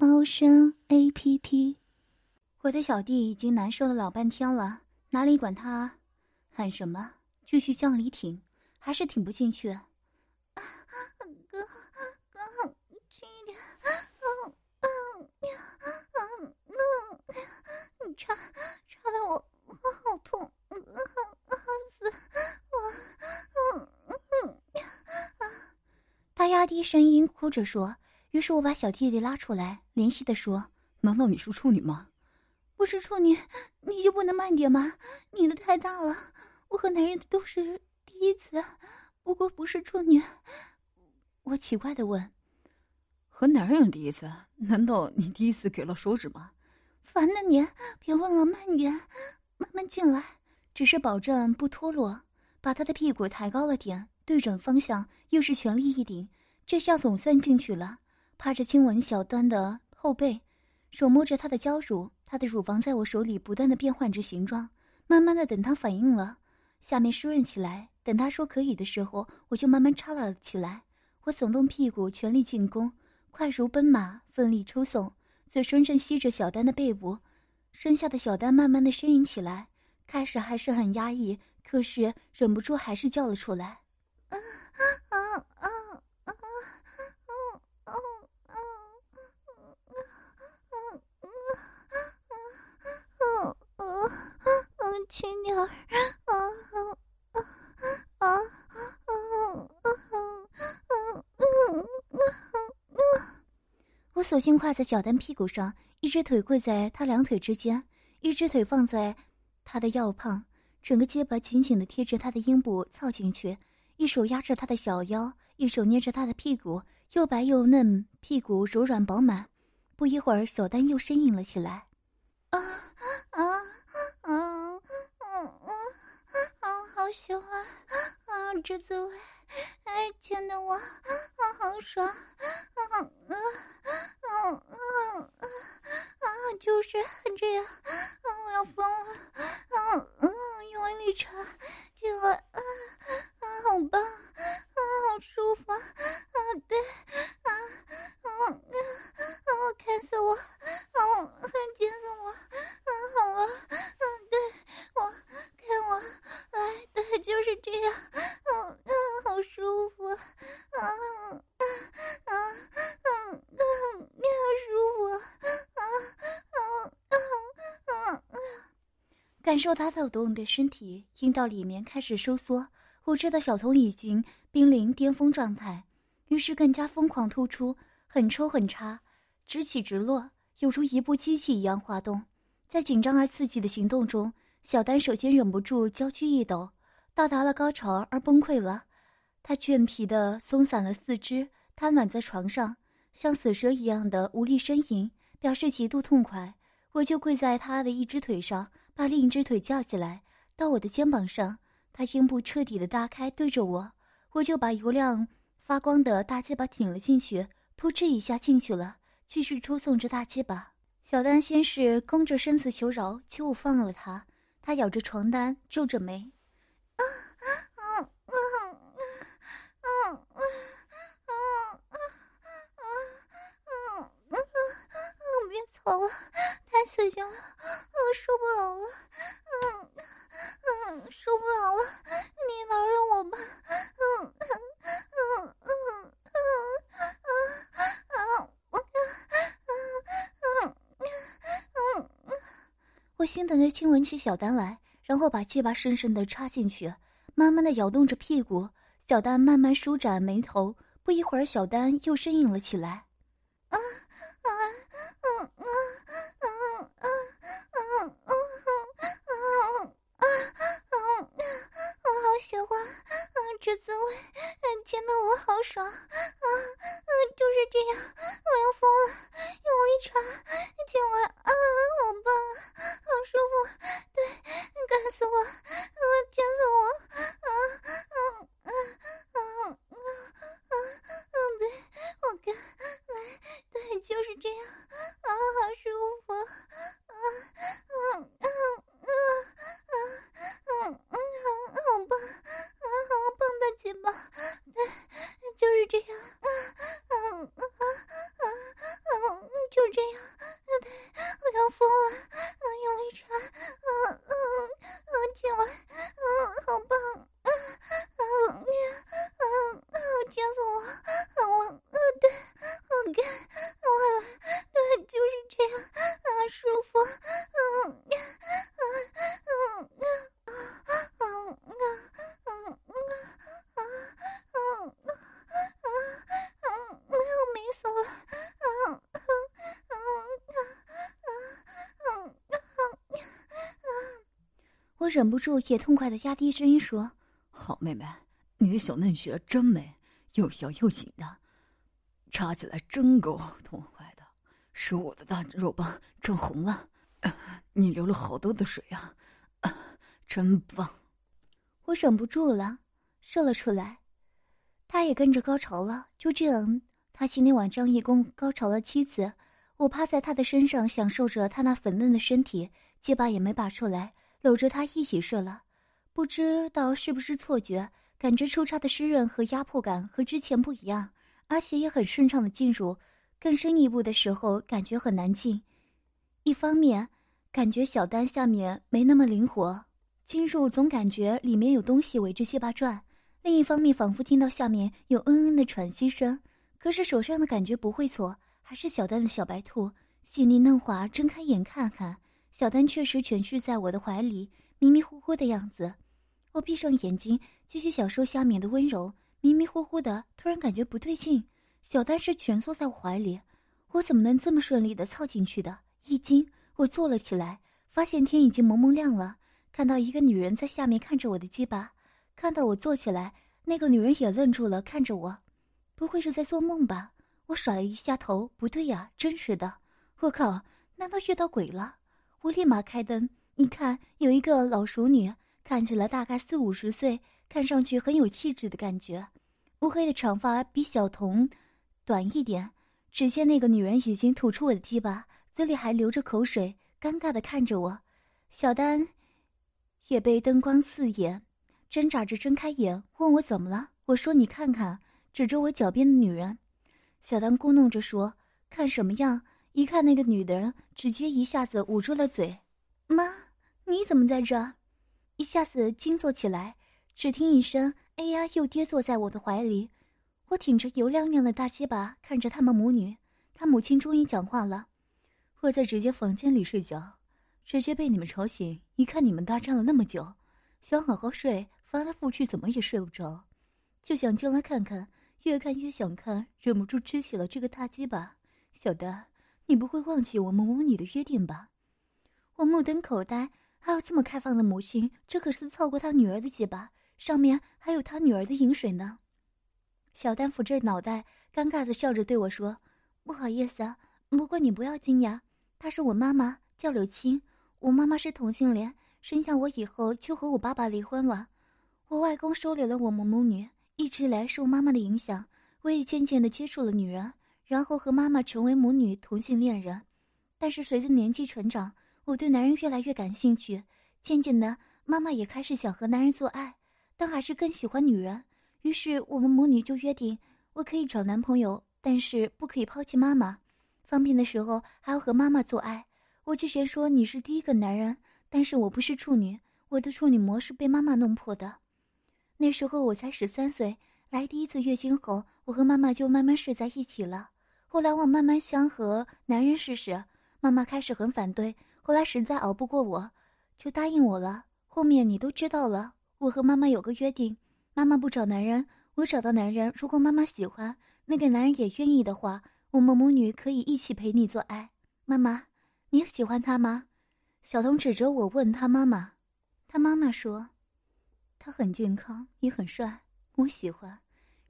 猫声 A P P。我的小弟已经难受了老半天了，哪里管他喊什么，继续向里挺，还是挺不进去。哥，哥，轻一点。嗯嗯嗯嗯，你插插的我我好痛，死我。嗯嗯啊。他压低声音哭着说：“于是我把小弟弟拉出来，怜惜的说：‘难道你是处女吗？’不是处女，你就不能慢点吗？你的太大了，我和男人都是第一次，不过不是处女。”我奇怪的问：“和男人第一次？难道你第一次给了手指吗？”烦的你，别问了，慢点，慢慢进来，只是保证不脱落，把他的屁股抬高了点。对准方向，又是全力一顶，这下总算进去了。趴着亲吻小丹的后背，手摸着她的娇乳，她的乳房在我手里不断的变换着形状。慢慢的，等她反应了，下面湿润起来。等她说可以的时候，我就慢慢插了起来。我耸动屁股，全力进攻，快如奔马，奋力抽送，嘴唇正吸着小丹的背部。身下的小丹慢慢的呻吟起来，开始还是很压抑，可是忍不住还是叫了出来。啊 啊啊啊啊！轻点儿！啊啊啊啊啊啊！我索性跨在小丹屁股上，一只腿跪在他两腿之间，一只腿放在他的腰旁，整个结巴紧紧的贴着他的阴部凑进去。一手压着他的小腰，一手捏着他的屁股，又白又嫩，屁股柔软饱满。不一会儿，小丹又呻吟了起来：“啊啊啊啊啊啊！好喜欢啊，这滋味，哎，亲的我啊，好爽啊啊啊啊啊啊！就是这样啊，我要疯了啊嗯，用力插进来啊！”好棒，啊，好舒服，啊，对，啊，啊，啊，看死我，啊，紧死我，啊，好了，啊，对我，看我，来，对，就是这样，啊，啊，好舒服，啊，啊，啊，啊，啊，你好舒服，啊，啊，啊，啊，感受他抖动的身体，阴道里面开始收缩。我知道小童已经濒临巅峰状态，于是更加疯狂突出，很抽很插，直起直落，犹如一部机器一样滑动。在紧张而刺激的行动中，小丹首先忍不住娇躯一抖，到达了高潮而崩溃了。他倦疲的松散了四肢，瘫软在床上，像死蛇一样的无力呻吟，表示极度痛快。我就跪在他的一只腿上，把另一只腿架起来到我的肩膀上，他阴部彻底的打开对着我，我就把油亮发光的大鸡巴挺了进去，扑哧一下进去了，继续抽送着大鸡巴。小丹先是弓着身子求饶，求我放了他，他咬着床单皱着眉，啊啊啊啊啊啊啊啊啊啊啊啊！别操啊！太刺激了，我受不了了，嗯嗯，受不了了，你饶了我吧，嗯嗯嗯嗯嗯嗯嗯，我心疼的亲吻起小丹来，然后把鸡巴深深的插进去，慢慢的摇动着屁股，小丹慢慢舒展眉头，不一会儿，小丹又呻吟了起来。忍不住也痛快的压低声音说：“好妹妹，你的小嫩穴真美，又小又紧的，插起来真够痛快的，使我的大肉棒整红了。你流了好多的水啊，真棒！”我忍不住了，射了出来，他也跟着高潮了。就这样，他今天晚上一共高潮了七次。我趴在他的身上，享受着他那粉嫩的身体，结巴也没拔出来。搂着他一起射了，不知道是不是错觉，感觉抽插的湿润和压迫感和之前不一样，而且也很顺畅的进入。更深一步的时候，感觉很难进。一方面感觉小丹下面没那么灵活，进入总感觉里面有东西围着鸡巴转；另一方面仿佛听到下面有嗯嗯的喘息声。可是手上的感觉不会错，还是小丹的小白兔，细腻嫩滑。睁开眼看看。小丹确实蜷曲在我的怀里，迷迷糊糊的样子。我闭上眼睛，继续享受下面的温柔。迷迷糊糊的，突然感觉不对劲。小丹是蜷缩在我怀里，我怎么能这么顺利的凑进去的？一惊，我坐了起来，发现天已经蒙蒙亮了。看到一个女人在下面看着我的鸡巴，看到我坐起来，那个女人也愣住了，看着我。不会是在做梦吧？我甩了一下头，不对呀，真实的。我靠，难道遇到鬼了？我立马开灯，一看有一个老熟女，看起来大概四五十岁，看上去很有气质的感觉。乌黑的长发比小童短一点。只见那个女人已经吐出我的鸡巴，嘴里还流着口水，尴尬的看着我。小丹也被灯光刺眼，挣扎着睁开眼，问我怎么了。我说你看看，指着我脚边的女人。小丹咕哝着说：“看什么样？”一看那个女的人，直接一下子捂住了嘴。妈，你怎么在这？一下子惊坐起来，只听一声“哎呀”，又跌坐在我的怀里。我挺着油亮亮的大鸡巴，看着他们母女。他母亲终于讲话了：“我在直接房间里睡觉，直接被你们吵醒。一看你们大战了那么久，想好好睡，翻来覆去怎么也睡不着，就想进来看看。越看越想看，忍不住吃起了这个大鸡巴。小的。”你不会忘记我们母女的约定吧？我目瞪口呆，还有这么开放的母亲，这可是凑过他女儿的鸡巴，上面还有他女儿的饮水呢。小丹扶着脑袋，尴尬的笑着对我说：“不好意思啊，不过你不要惊讶，她是我妈妈，叫柳青。我妈妈是同性恋，生下我以后就和我爸爸离婚了。我外公收留了我们母女，一直来受妈妈的影响，我也渐渐的接触了女人。”然后和妈妈成为母女同性恋人，但是随着年纪成长，我对男人越来越感兴趣。渐渐的，妈妈也开始想和男人做爱，但还是更喜欢女人。于是我们母女就约定，我可以找男朋友，但是不可以抛弃妈妈。方便的时候还要和妈妈做爱。我之前说你是第一个男人，但是我不是处女，我的处女膜是被妈妈弄破的。那时候我才十三岁，来第一次月经后，我和妈妈就慢慢睡在一起了。后来我慢慢想和男人试试，妈妈开始很反对，后来实在熬不过我，就答应我了。后面你都知道了，我和妈妈有个约定，妈妈不找男人，我找到男人。如果妈妈喜欢那个男人也愿意的话，我们母女可以一起陪你做爱。妈妈，你喜欢他吗？小童指着我问他妈妈，他妈妈说，他很健康，也很帅，我喜欢。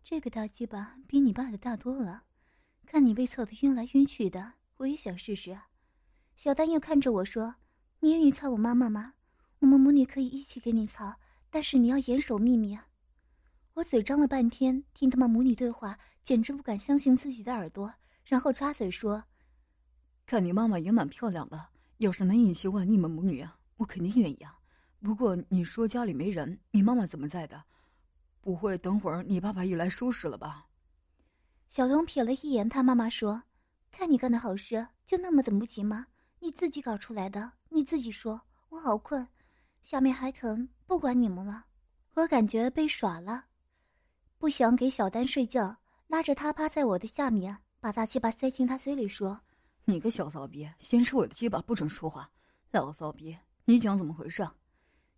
这个大鸡巴比你爸的大多了。看你被操的晕来晕去的，我也想试试。小丹又看着我说：“你愿意操我妈妈吗？我们母女可以一起给你操，但是你要严守秘密啊。”我嘴张了半天，听他们母女对话，简直不敢相信自己的耳朵，然后插嘴说：“看你妈妈也蛮漂亮的，要是能一起玩你们母女啊，我肯定愿意啊。不过你说家里没人，你妈妈怎么在的？不会等会儿你爸爸又来收拾了吧？”小东瞥了一眼他妈妈，说：“看你干的好事，就那么等不及吗？”你自己搞出来的，你自己说，我好困，下面还疼，不管你们了。我感觉被耍了，不想给小丹睡觉，拉着他趴在我的下面，把大鸡巴塞进他嘴里，说：“你个小骚逼，先吃我的鸡巴，不准说话。老骚逼，你讲怎么回事？”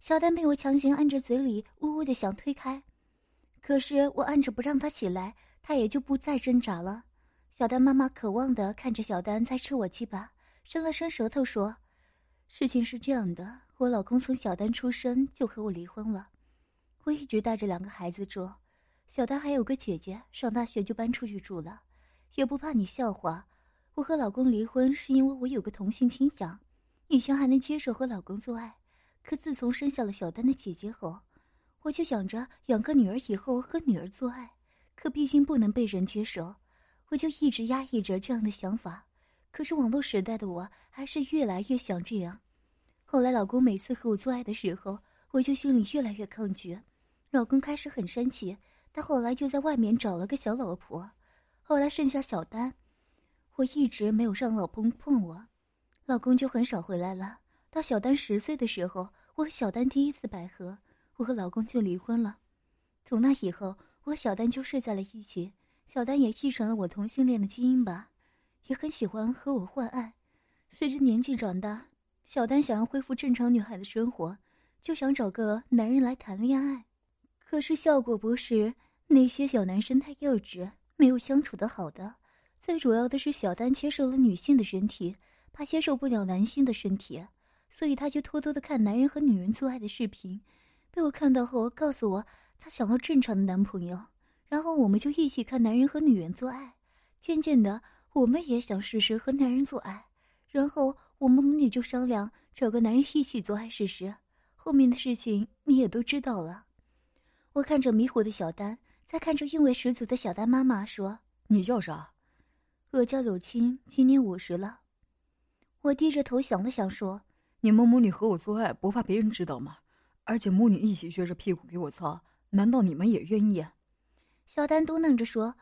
小丹被我强行按着嘴里，呜呜的想推开，可是我按着不让他起来，他也就不再挣扎了。小丹妈妈渴望的看着小丹在吃我鸡巴。伸了伸舌头说：“事情是这样的，我老公从小丹出生就和我离婚了，我一直带着两个孩子住。小丹还有个姐姐，上大学就搬出去住了。也不怕你笑话，我和老公离婚是因为我有个同性倾向，以前还能接受和老公做爱，可自从生下了小丹的姐姐后，我就想着养个女儿以后和女儿做爱，可毕竟不能被人接受，我就一直压抑着这样的想法。”可是网络时代的我还是越来越想这样。后来老公每次和我做爱的时候，我就心里越来越抗拒。老公开始很生气，但后来就在外面找了个小老婆。后来剩下小丹，我一直没有让老公碰我，老公就很少回来了。到小丹十岁的时候，我和小丹第一次百合，我和老公就离婚了。从那以后，我和小丹就睡在了一起。小丹也继承了我同性恋的基因吧。也很喜欢和我换爱。随着年纪长大，小丹想要恢复正常女孩的生活，就想找个男人来谈恋爱。可是效果不是那些小男生太幼稚，没有相处的好的。最主要的是，小丹接受了女性的身体，怕接受不了男性的身体，所以她就偷偷的看男人和女人做爱的视频。被我看到后，告诉我他想要正常的男朋友，然后我们就一起看男人和女人做爱。渐渐的。我们也想试试和男人做爱，然后我们母女就商量找个男人一起做爱试试。后面的事情你也都知道了。我看着迷糊的小丹，再看着韵味十足的小丹妈妈说：“你叫啥？”我叫柳青，今年五十了。我低着头想了想说：“你们母女和我做爱不怕别人知道吗？而且母女一起撅着屁股给我操，难道你们也愿意？”小丹嘟囔着说：“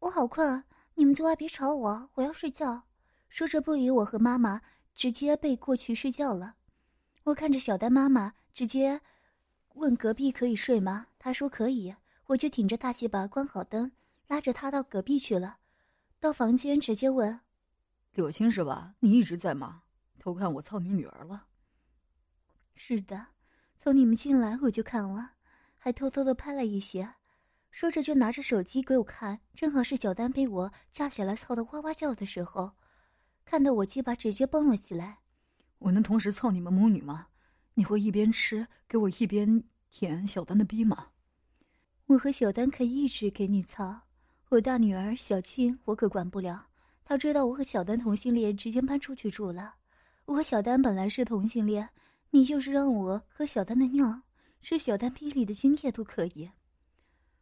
我好困。”你们做爱别吵我，我要睡觉。说着不理我和妈妈，直接背过去睡觉了。我看着小丹妈妈，直接问隔壁可以睡吗？她说可以。我就挺着大鸡巴，关好灯，拉着她到隔壁去了。到房间直接问：“柳青是吧？你一直在吗？偷看我操你女儿了？”“是的，从你们进来我就看了，还偷偷的拍了一些。”说着就拿着手机给我看，正好是小丹被我架起来操的哇哇叫的时候，看到我鸡巴直接蹦了起来。我能同时操你们母女吗？你会一边吃给我一边舔小丹的逼吗？我和小丹可以一直给你操。我大女儿小青我可管不了，她知道我和小丹同性恋，直接搬出去住了。我和小丹本来是同性恋，你就是让我喝小丹的尿，吃小丹逼里的精液都可以。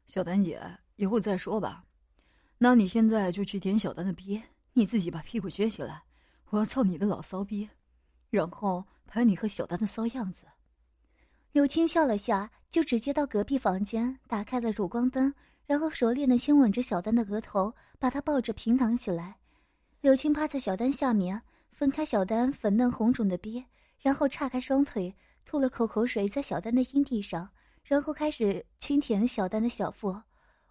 小丹姐，以后再说吧。那你现在就去舔小丹的逼，你自己把屁股撅起来，我要操你的老骚逼，然后拍你和小丹的骚样子。柳青笑了下，就直接到隔壁房间，打开了乳光灯，然后熟练的亲吻着小丹的额头，把她抱着平躺起来。柳青趴在小丹下面，分开小丹粉嫩红肿的逼，然后岔开双腿，吐了口口水在小丹的阴蒂上。然后开始轻舔小丹的小腹，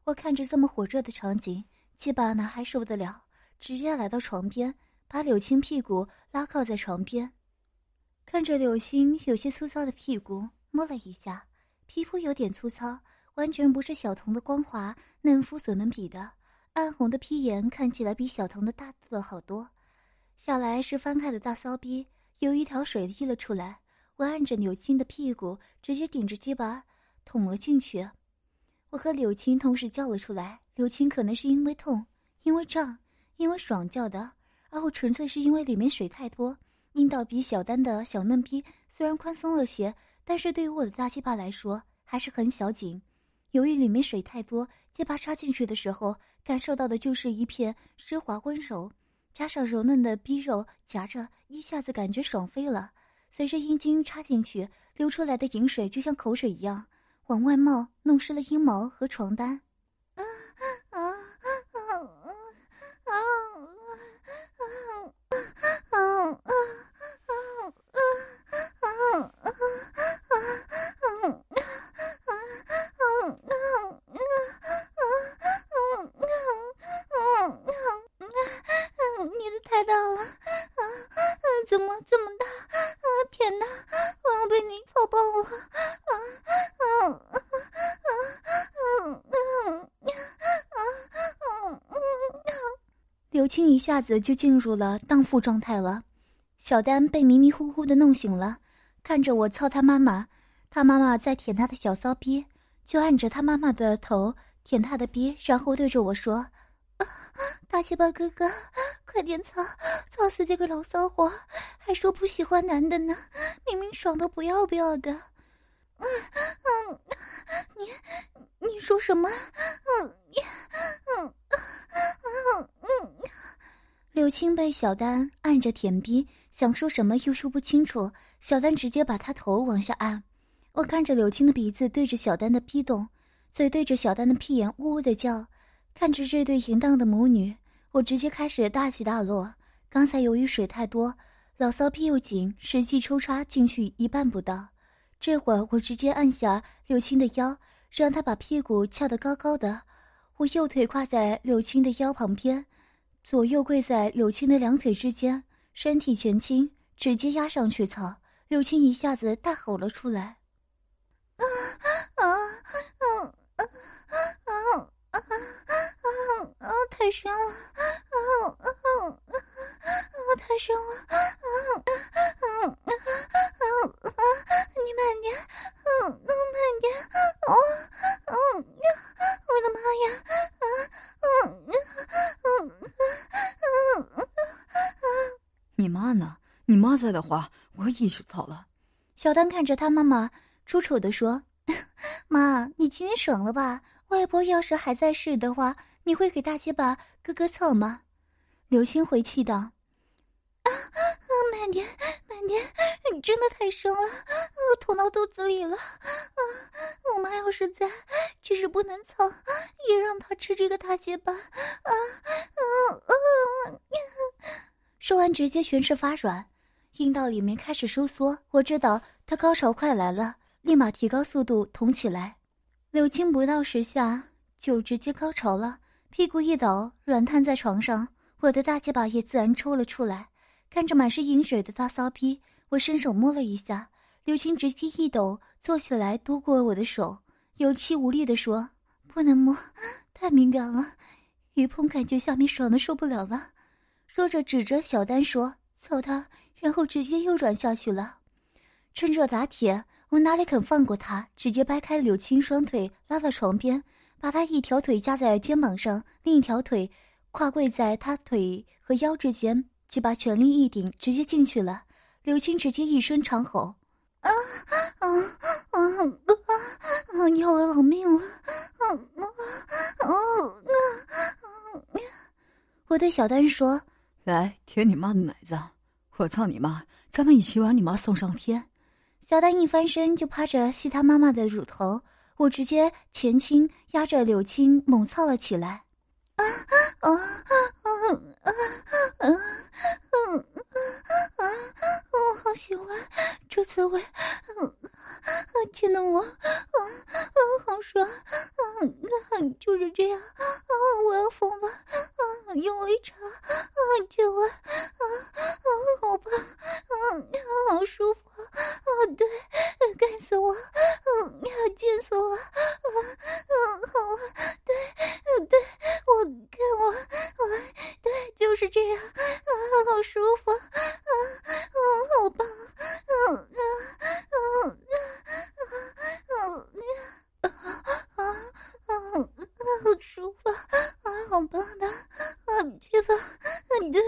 我看着这么火热的场景，鸡巴哪还受得了？直接来到床边，把柳青屁股拉靠在床边，看着柳青有些粗糙的屁股，摸了一下，皮肤有点粗糙，完全不是小童的光滑嫩肤所能比的。暗红的屁眼看起来比小童的大了好多。下来是翻开的大骚逼，有一条水溢了出来。我按着柳青的屁股，直接顶着鸡巴。捅了进去，我和柳青同时叫了出来。柳青可能是因为痛、因为胀、因为爽叫的，而我纯粹是因为里面水太多，阴道比小丹的小嫩逼虽然宽松了些，但是对于我的大鸡巴来说还是很小紧。由于里面水太多，鸡巴插进去的时候，感受到的就是一片湿滑温柔，加上柔嫩的逼肉夹着，一下子感觉爽飞了。随着阴茎插进去，流出来的饮水就像口水一样往外冒，弄湿了阴毛和床单。啊啊啊啊啊啊啊！青一一下子就进入了荡妇状态了，小丹被迷迷糊糊的弄醒了，看着我操他妈妈，他妈妈在舔他的小骚逼，就按着他妈妈的头舔他的逼，然后对着我说：“大鸡巴哥哥，快点操，操死这个老骚货，还说不喜欢男的呢，明明爽的不要不要的。”嗯嗯，你你说什么？嗯嗯嗯嗯。柳青被小丹按着舔逼，想说什么又说不清楚。小丹直接把他头往下按。我看着柳青的鼻子对着小丹的逼洞，嘴对着小丹的屁眼呜呜的叫。看着这对淫荡的母女，我直接开始大起大落。刚才由于水太多，老骚屁又紧，实际抽插进去一半不到。这会儿我直接按下柳青的腰，让他把屁股翘得高高的。我右腿跨在柳青的腰旁边，左右跪在柳青的两腿之间，身体前倾，直接压上去。操！柳青一下子大吼了出来：“啊啊啊啊啊啊啊啊啊！太深了！啊啊啊啊！太深了！啊啊啊啊啊！”你慢点，嗯，慢点，哦，嗯，我的妈呀，嗯，嗯，嗯，嗯，你妈呢？你妈在话，我意识到了。小丹看着他妈妈，出丑的说：“ 妈，你今天爽了吧？外婆要是还在世的话，你会给大鸡巴哥哥操吗？”刘星回气道：“啊啊，慢点，慢点，你真的太生了。”啊捅到肚子里了，啊！我妈要是在，只是不能操，也让她吃这个大结巴，啊啊啊！说完，直接全身发软，阴道里面开始收缩。我知道他高潮快来了，立马提高速度捅起来。柳青不到十下就直接高潮了，屁股一倒，软瘫在床上。我的大鸡巴也自然抽了出来。看着满是饮水的大骚逼，我伸手摸了一下。柳青直接一抖，坐起来，夺过我的手，有气无力地说：“不能摸，太敏感了，一碰感觉下面爽的受不了了。”说着指着小丹说：“操他！”然后直接又软下去了。趁热打铁，我哪里肯放过他，直接掰开柳青双腿，拉到床边，把他一条腿夹在肩膀上，另一条腿跨跪在他腿和腰之间，几把全力一顶，直接进去了。柳青直接一声长吼。啊啊啊！啊，啊，要了老命了！啊啊啊啊！我对小丹说：“来舔你妈的奶子，我操你妈！咱们一起把你妈送上天。”小丹一翻身就趴着吸他妈妈的乳头，我直接前倾压着柳青猛操了起来。啊啊啊啊啊啊！啊啊！我好喜欢这滋味，亲的我，啊啊，好爽，啊啊，就是这样，啊，我要疯了，啊，用力插，啊，就完，啊啊，好棒，啊，好舒服，啊，对，干死我，嗯，贱死我，啊，嗯，好啊，对，对，我看我，来，对，就是这样，啊，好舒服。啊，啊，好棒，啊啊啊，舒服，啊，好棒的，啊，去吧，啊，对，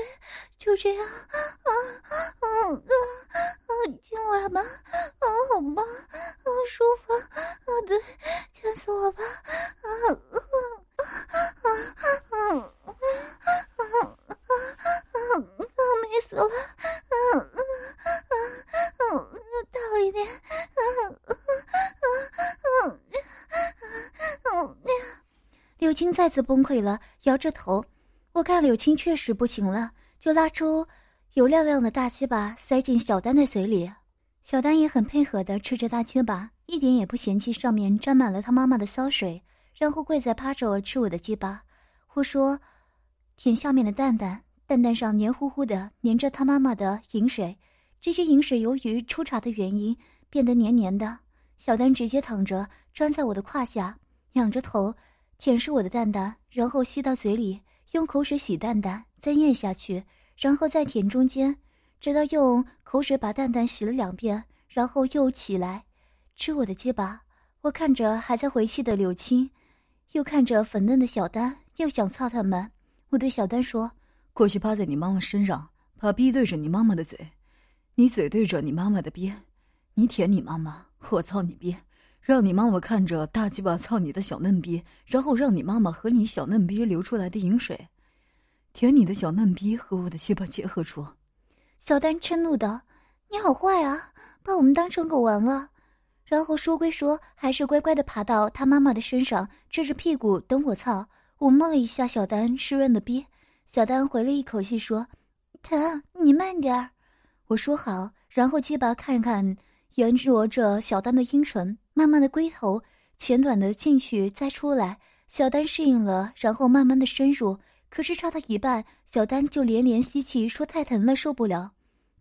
就这样，啊再次崩溃了，摇着头。我看柳青确实不行了，就拉出油亮亮的大鸡巴塞进小丹的嘴里。小丹也很配合的吃着大鸡巴，一点也不嫌弃上面沾满了他妈妈的骚水，然后跪在趴着吃我的鸡巴，或说舔下面的蛋蛋，蛋蛋上黏糊糊的粘着他妈妈的饮水，这些饮水由于出茶的原因变得黏黏的。小丹直接躺着钻在我的胯下，仰着头舔舐我的蛋蛋，然后吸到嘴里。用口水洗蛋蛋，再咽下去，然后再舔中间，直到用口水把蛋蛋洗了两遍，然后又起来吃我的鸡巴。我看着还在回气的柳青，又看着粉嫩的小丹，又想操他们。我对小丹说：“过去趴在你妈妈身上，把逼对着你妈妈的嘴，你嘴对着你妈妈的逼，你舔你妈妈，我操你逼。”让你妈妈看着大鸡巴操你的小嫩逼，然后让你妈妈和你小嫩逼流出来的饮水，舔你的小嫩逼和我的鸡巴结合处。小丹嗔怒道：“你好坏啊，把我们当成狗玩了。”然后说归说，还是乖乖的爬到他妈妈的身上，支着屁股等我操。我摸了一下小丹湿润的逼，小丹回了一口气说：“疼，你慢点儿。”我说好，然后鸡巴看看。沿着着小丹的阴唇，慢慢的龟头前短的进去再出来，小丹适应了，然后慢慢的深入。可是插到一半，小丹就连连吸气，说太疼了，受不了。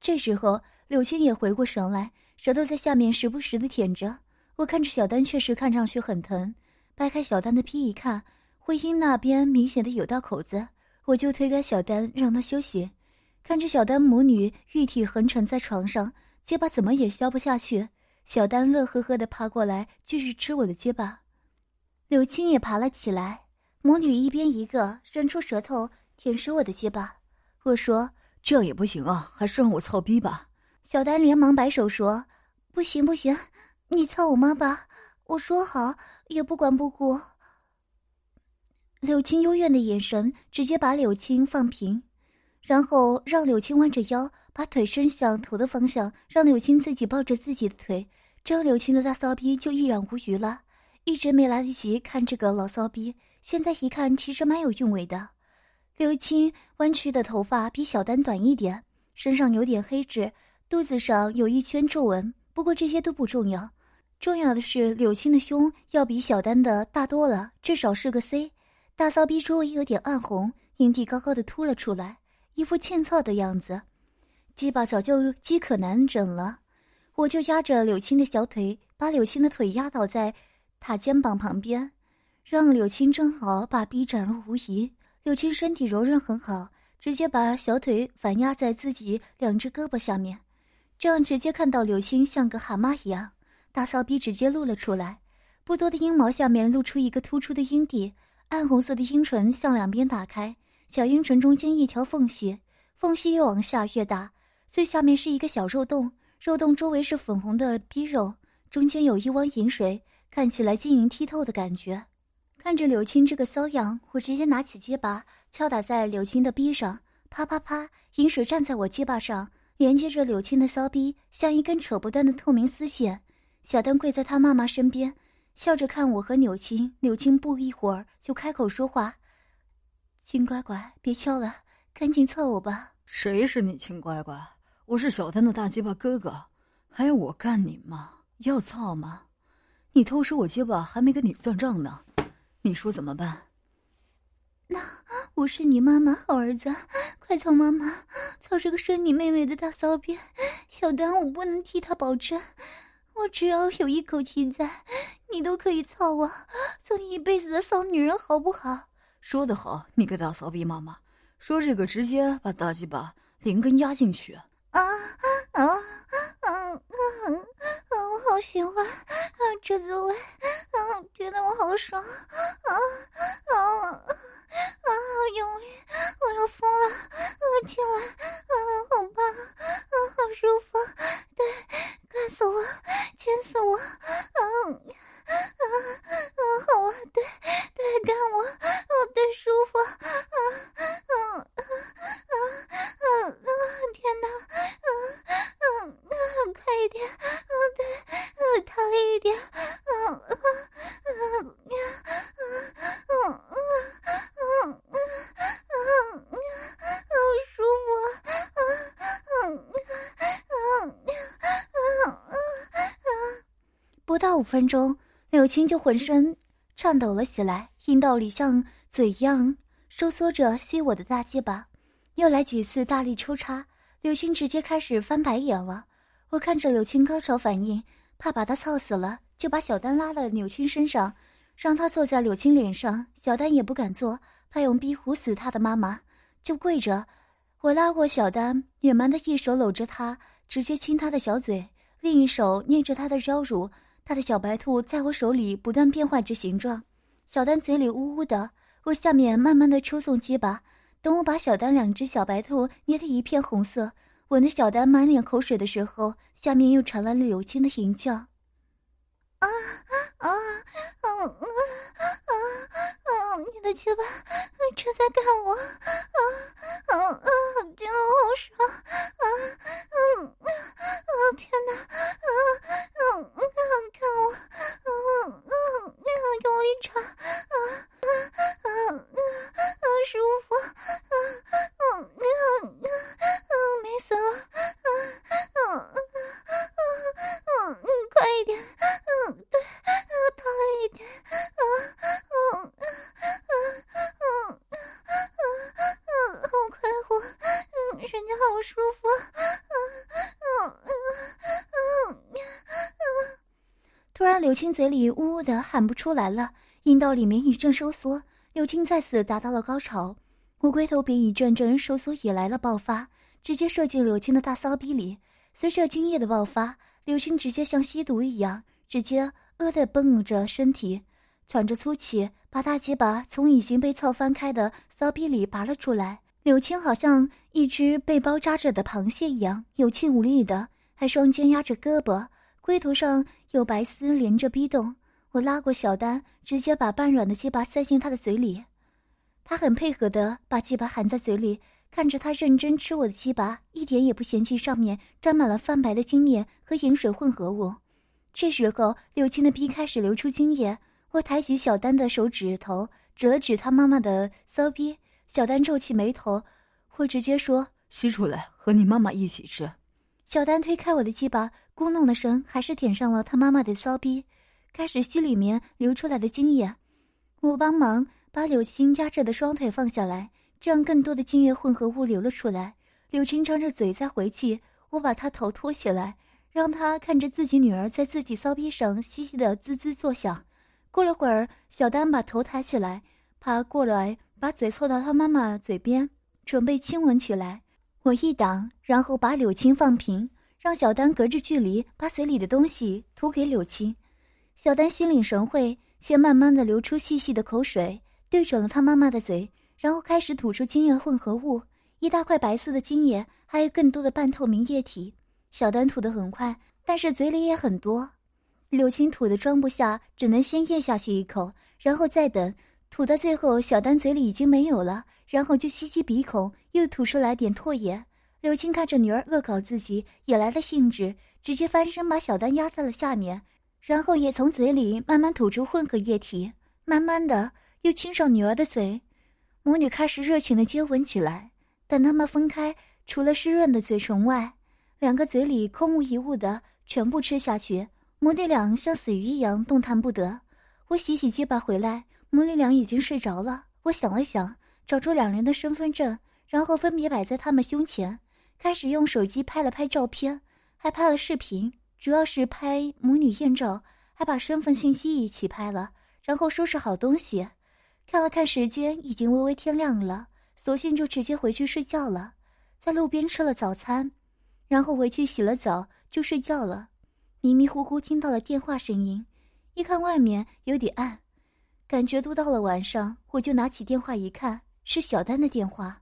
这时候柳青也回过神来，舌头在下面时不时的舔着。我看着小丹，确实看上去很疼。掰开小丹的皮一看，会阴那边明显的有道口子，我就推开小丹，让他休息。看着小丹母女玉体横沉在床上。结巴怎么也消不下去，小丹乐呵呵的爬过来继续吃我的结巴。柳青也爬了起来，母女一边一个伸出舌头舔食我的结巴。我说：“这样也不行啊，还是让我操逼吧。”小丹连忙摆手说：“不行不行，你操我妈吧！我说好，也不管不顾。”柳青幽怨的眼神直接把柳青放平，然后让柳青弯着腰。把腿伸向头的方向，让柳青自己抱着自己的腿，这样柳青的大骚逼就一览无余了。一直没来得及看这个老骚逼，现在一看其实蛮有韵味的。柳青弯曲的头发比小丹短一点，身上有点黑痣，肚子上有一圈皱纹。不过这些都不重要，重要的是柳青的胸要比小丹的大多了，至少是个 C。大骚逼周围有点暗红，阴蒂高高的凸了出来，一副欠操的样子。鸡巴早就饥渴难忍了，我就压着柳青的小腿，把柳青的腿压倒在他肩膀旁边，让柳青正好把逼展露无遗。柳青身体柔韧很好，直接把小腿反压在自己两只胳膊下面，这样直接看到柳青像个蛤蟆一样，大骚逼直接露了出来，不多的阴毛下面露出一个突出的阴蒂，暗红色的阴唇向两边打开，小阴唇中间一条缝隙，缝隙越往下越大。最下面是一个小肉洞，肉洞周围是粉红的逼肉，中间有一汪银水，看起来晶莹剔透的感觉。看着柳青这个骚样，我直接拿起鸡巴敲打在柳青的逼上，啪啪啪，银水站在我鸡巴上，连接着柳青的骚逼，像一根扯不断的透明丝线。小丹跪在他妈妈身边，笑着看我和柳青。柳青不一会儿就开口说话：“亲乖乖，别敲了，赶紧操我吧。”谁是你亲乖乖？我是小丹的大鸡巴哥哥，还要我干你吗？要操吗？你偷吃我鸡巴还没跟你算账呢，你说怎么办？那我是你妈妈，好儿子，快操妈妈，操这个生你妹妹的大骚逼！小丹，我不能替他保证，我只要有一口气在，你都可以操我，做你一辈子的骚女人，好不好？说得好，你个大骚逼妈妈，说这个直接把大鸡巴连根压进去。啊啊啊啊啊！我好喜欢啊，这滋味啊，觉得我好爽啊啊啊！好用力，我要疯了啊！亲完啊，好棒啊，好舒服，对，干死我，亲死我啊啊啊！好啊，对对，干我，我对舒服啊啊啊啊啊啊！天哪！五分钟，柳柳青就浑身颤抖了起来，阴道里像嘴一样收缩着吸我的大鸡巴。又来几次大力抽插，柳青直接开始翻白眼了。我看着柳青高潮反应，怕把她操死了，就把小丹拉到柳青身上，让她坐在柳青脸上。小丹也不敢坐，怕用逼唬死他的妈妈，就跪着。我拉过小丹，野蛮的一手搂着她，直接亲她的小嘴，另一手捏着她的腰乳。他的小白兔在我手里不断变换着形状。小丹嘴里呜呜的，我下面慢慢的抽送鸡巴。等我把小丹两只小白兔捏得一片红色，吻得小丹满脸口水的时候，下面又传来了柳青的吟叫：“啊啊啊啊啊啊！你的鸡巴正在干我，啊啊啊！今晚好爽，啊嗯啊天哪，啊嗯啊看我，嗯嗯啊用力插，啊啊啊啊青嘴里呜呜的喊不出来了，阴道里面一阵收缩，柳青再次达到了高潮。乌龟头比一阵阵收缩以来了爆发，直接射进柳青的大骚逼里。随着精液的爆发，柳青直接像吸毒一样，直接呃的蹦着身体，喘着粗气，把大鸡巴从已经被操翻开的骚逼里拔了出来。柳青好像一只被包扎着的螃蟹一样，有气无力的，还双肩压着胳膊。龟头上有白丝连着逼洞，我拉过小丹，直接把半软的鸡巴塞进他的嘴里。他很配合的把鸡巴含在嘴里，看着他认真吃我的鸡巴，一点也不嫌弃上面沾满了泛白的精液和盐水混合物。这时候，柳青的逼开始流出精液，我抬起小丹的手指头指了指他妈妈的骚逼，小丹皱起眉头，我直接说：“吸出来，和你妈妈一起吃。”小丹推开我的鸡巴。咕哝的声还是舔上了他妈妈的骚逼，开始吸里面流出来的精液。我帮忙把柳青压着的双腿放下来，这样更多的精液混合物流了出来。柳青张着嘴在回气，我把她头托起来，让她看着自己女儿在自己骚逼上嘻嘻的滋滋作响。过了会儿，小丹把头抬起来，爬过来，把嘴凑到他妈妈嘴边，准备亲吻起来。我一挡，然后把柳青放平。让小丹隔着距离把嘴里的东西吐给柳青，小丹心领神会，先慢慢的流出细细的口水，对准了他妈妈的嘴，然后开始吐出精液混合物，一大块白色的精液，还有更多的半透明液体。小丹吐得很快，但是嘴里也很多，柳青吐的装不下，只能先咽下去一口，然后再等，吐到最后，小丹嘴里已经没有了，然后就吸吸鼻孔，又吐出来点唾液。柳青看着女儿恶搞自己，也来了兴致，直接翻身把小丹压在了下面，然后也从嘴里慢慢吐出混合液体，慢慢的又亲上女儿的嘴，母女开始热情的接吻起来。等他们分开，除了湿润的嘴唇外，两个嘴里空无一物的全部吃下去，母女俩像死鱼一样动弹不得。我洗洗鸡巴回来，母女俩已经睡着了。我想了想，找出两人的身份证，然后分别摆在他们胸前。开始用手机拍了拍照片，还拍了视频，主要是拍母女艳照，还把身份信息一起拍了。然后收拾好东西，看了看时间，已经微微天亮了，索性就直接回去睡觉了。在路边吃了早餐，然后回去洗了澡就睡觉了。迷迷糊糊听到了电话声音，一看外面有点暗，感觉都到了晚上，我就拿起电话一看，是小丹的电话。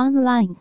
Online